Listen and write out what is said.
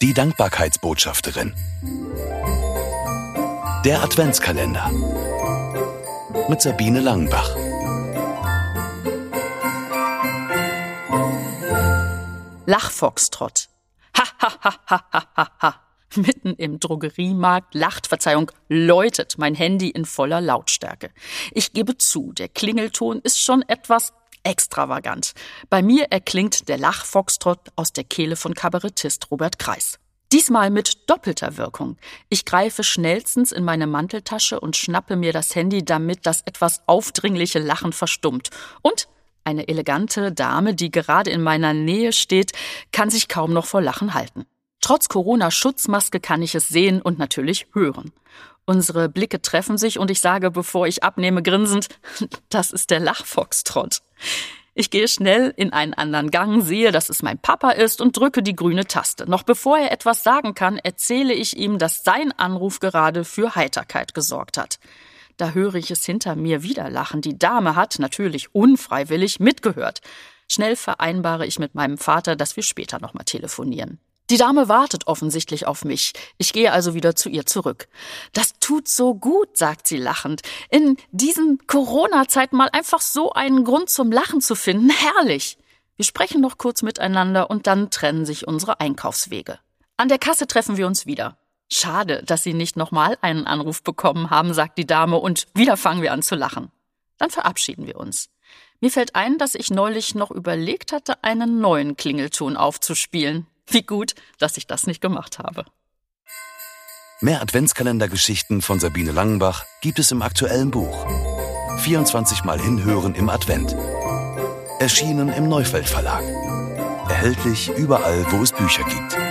Die Dankbarkeitsbotschafterin. Der Adventskalender. Mit Sabine Langenbach. Lachfoxtrott. Ha, ha, ha, ha, ha, ha. Mitten im Drogeriemarkt lacht, Verzeihung, läutet mein Handy in voller Lautstärke. Ich gebe zu, der Klingelton ist schon etwas extravagant. Bei mir erklingt der Lachfoxtrott aus der Kehle von Kabarettist Robert Kreis. Diesmal mit doppelter Wirkung. Ich greife schnellstens in meine Manteltasche und schnappe mir das Handy, damit das etwas aufdringliche Lachen verstummt. Und eine elegante Dame, die gerade in meiner Nähe steht, kann sich kaum noch vor Lachen halten. Trotz Corona-Schutzmaske kann ich es sehen und natürlich hören. Unsere Blicke treffen sich und ich sage, bevor ich abnehme, grinsend, das ist der Lachfoxtrott. Ich gehe schnell in einen anderen Gang, sehe, dass es mein Papa ist und drücke die grüne Taste. Noch bevor er etwas sagen kann, erzähle ich ihm, dass sein Anruf gerade für Heiterkeit gesorgt hat. Da höre ich es hinter mir wieder lachen. Die Dame hat, natürlich unfreiwillig, mitgehört. Schnell vereinbare ich mit meinem Vater, dass wir später nochmal telefonieren. Die Dame wartet offensichtlich auf mich. Ich gehe also wieder zu ihr zurück. Das tut so gut, sagt sie lachend. In diesen Corona-Zeiten mal einfach so einen Grund zum Lachen zu finden. Herrlich. Wir sprechen noch kurz miteinander und dann trennen sich unsere Einkaufswege. An der Kasse treffen wir uns wieder. Schade, dass Sie nicht nochmal einen Anruf bekommen haben, sagt die Dame, und wieder fangen wir an zu lachen. Dann verabschieden wir uns. Mir fällt ein, dass ich neulich noch überlegt hatte, einen neuen Klingelton aufzuspielen. Wie gut, dass ich das nicht gemacht habe. Mehr Adventskalendergeschichten von Sabine Langenbach gibt es im aktuellen Buch. 24 Mal hinhören im Advent. Erschienen im Neufeld Verlag. Erhältlich überall, wo es Bücher gibt.